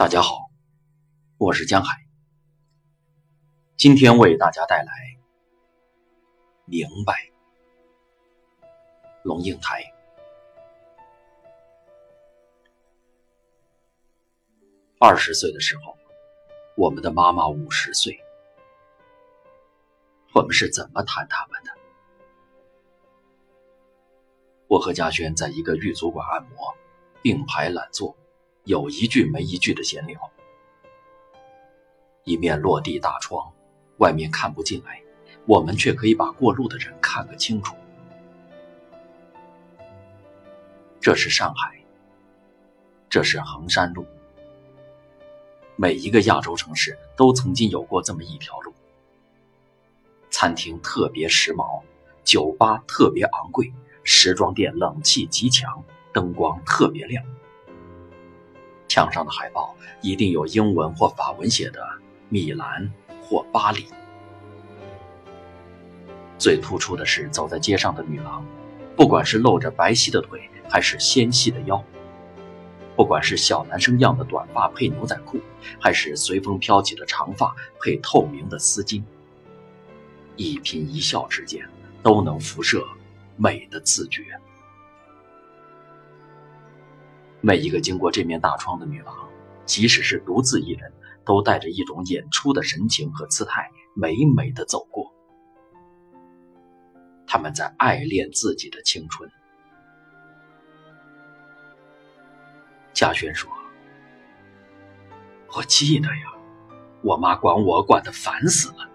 大家好，我是江海，今天为大家带来《明白》。龙应台。二十岁的时候，我们的妈妈五十岁，我们是怎么谈他们的？我和嘉轩在一个狱足馆按摩，并排懒坐。有一句没一句的闲聊，一面落地大窗，外面看不进来，我们却可以把过路的人看个清楚。这是上海，这是衡山路。每一个亚洲城市都曾经有过这么一条路。餐厅特别时髦，酒吧特别昂贵，时装店冷气极强，灯光特别亮。墙上的海报一定有英文或法文写的“米兰”或“巴黎”。最突出的是走在街上的女郎，不管是露着白皙的腿，还是纤细的腰；不管是小男生样的短发配牛仔裤，还是随风飘起的长发配透明的丝巾，一颦一笑之间都能辐射美的自觉。每一个经过这面大窗的女郎，即使是独自一人，都带着一种演出的神情和姿态，美美的走过。他们在爱恋自己的青春。嘉轩说：“我记得呀，我妈管我管得烦死了。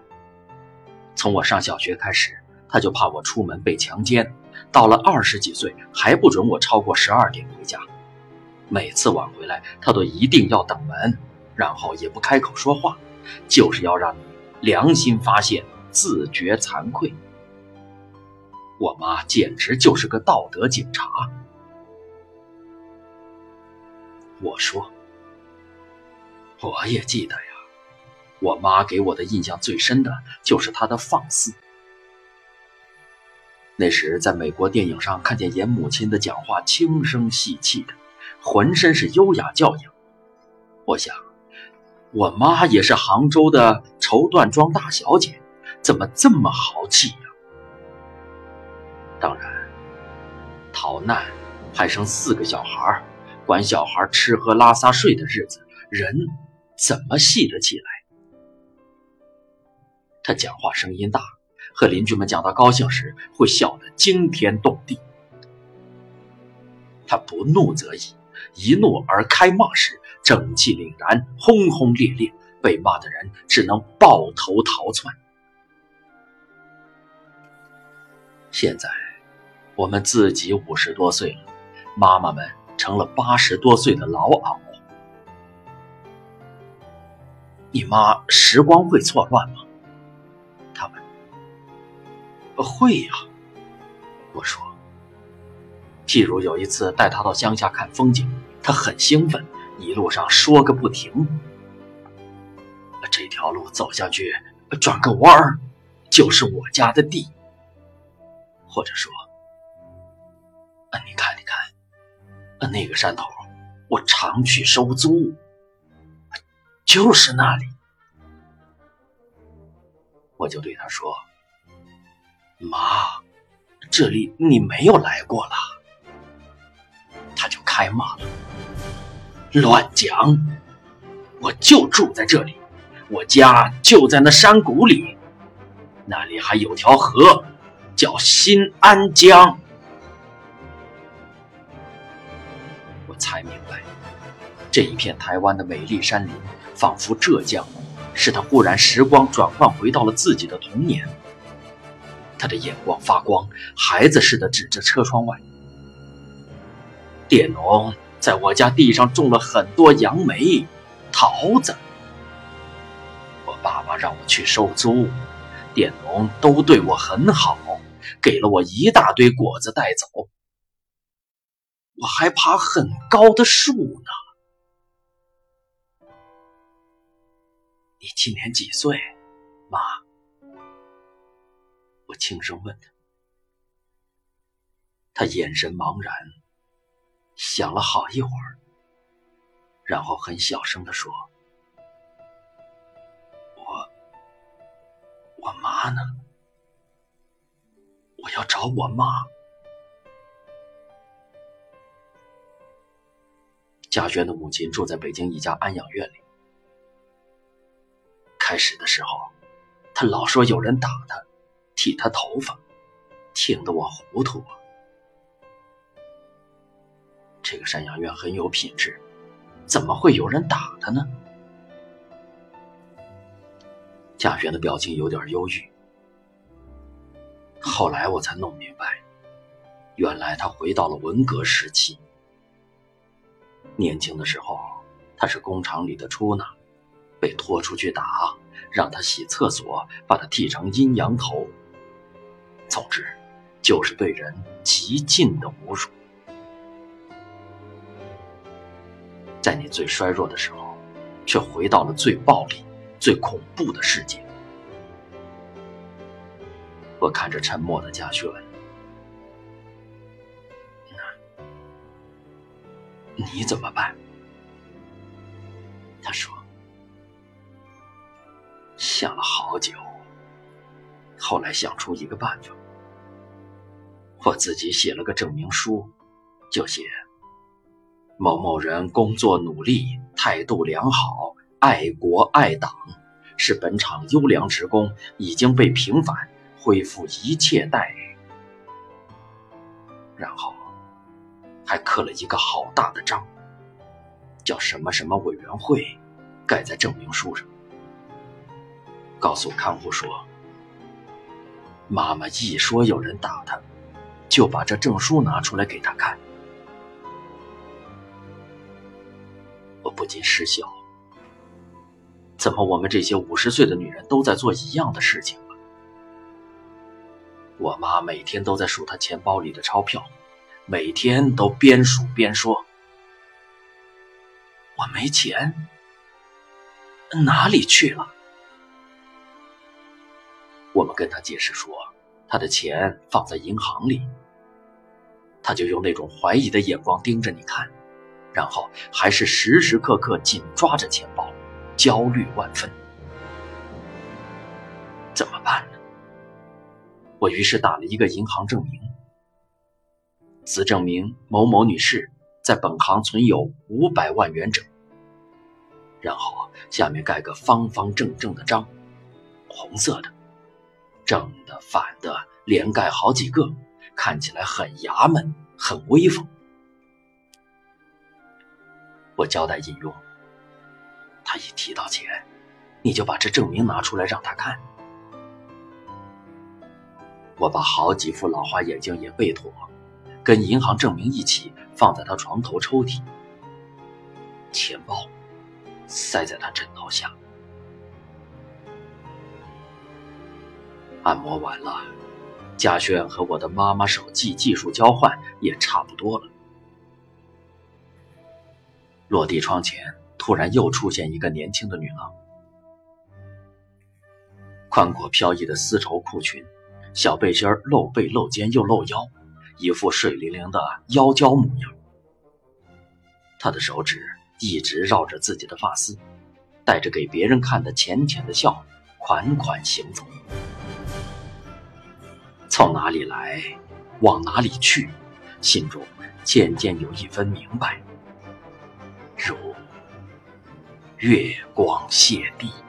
从我上小学开始，她就怕我出门被强奸，到了二十几岁，还不准我超过十二点回家。”每次晚回来，他都一定要等门，然后也不开口说话，就是要让你良心发现，自觉惭愧。我妈简直就是个道德警察。我说，我也记得呀，我妈给我的印象最深的就是她的放肆。那时在美国电影上看见演母亲的讲话轻声细气的。浑身是优雅教养，我想，我妈也是杭州的绸缎庄大小姐，怎么这么豪气呀？当然，逃难，还生四个小孩，管小孩吃喝拉撒睡的日子，人怎么细得起来？他讲话声音大，和邻居们讲到高兴时，会笑得惊天动地。他不怒则已。一怒而开骂时，正气凛然，轰轰烈烈，被骂的人只能抱头逃窜。现在，我们自己五十多岁了，妈妈们成了八十多岁的老媪。你妈时光会错乱吗？他问。会呀，我说。譬如有一次带他到乡下看风景，他很兴奋，一路上说个不停。这条路走下去，转个弯儿，就是我家的地。或者说，啊，你看，你看，啊，那个山头，我常去收租，就是那里。我就对他说：“妈，这里你没有来过了。”开骂了，乱讲！我就住在这里，我家就在那山谷里，那里还有条河，叫新安江。我才明白，这一片台湾的美丽山林，仿佛浙江，使他忽然时光转换回到了自己的童年。他的眼光发光，孩子似的指着车窗外。佃农在我家地上种了很多杨梅、桃子。我爸爸让我去收租，佃农都对我很好，给了我一大堆果子带走。我还爬很高的树呢。你今年几岁，妈？我轻声问他。他眼神茫然。想了好一会儿，然后很小声地说：“我，我妈呢？我要找我妈。”嘉轩的母亲住在北京一家安养院里。开始的时候，他老说有人打他，剃他头发，听得我糊涂啊。这个山羊院很有品质。怎么会有人打他呢？贾轩的表情有点忧郁。后来我才弄明白，原来他回到了文革时期。年轻的时候，他是工厂里的出纳，被拖出去打，让他洗厕所，把他剃成阴阳头。总之，就是对人极尽的侮辱。在你最衰弱的时候，却回到了最暴力、最恐怖的世界。我看着沉默的嘉轩，那你怎么办？他说，想了好久，后来想出一个办法，我自己写了个证明书，就写。某某人工作努力，态度良好，爱国爱党，是本厂优良职工，已经被平反，恢复一切待遇。然后还刻了一个好大的章，叫什么什么委员会，盖在证明书上。告诉看护说，妈妈一说有人打他，就把这证书拿出来给他看。不禁失笑，怎么我们这些五十岁的女人都在做一样的事情啊？我妈每天都在数她钱包里的钞票，每天都边数边说：“我没钱，哪里去了？”我们跟她解释说，她的钱放在银行里，她就用那种怀疑的眼光盯着你看。然后还是时时刻刻紧抓着钱包，焦虑万分。怎么办呢？我于是打了一个银行证明，此证明某某女士在本行存有五百万元整。然后下面盖个方方正正的章，红色的，正的反的连盖好几个，看起来很衙门，很威风。我交代引用，他一提到钱，你就把这证明拿出来让他看。我把好几副老花眼镜也备妥，跟银行证明一起放在他床头抽屉，钱包塞在他枕头下。按摩完了，嘉轩和我的妈妈手机技术交换也差不多了。落地窗前，突然又出现一个年轻的女郎，宽阔飘逸的丝绸裤裙，小背心露背露肩又露腰，一副水灵灵的妖娇模样。她的手指一直绕着自己的发丝，带着给别人看的浅浅的笑，款款行走。从哪里来，往哪里去，心中渐渐有一分明白。如月光泻地。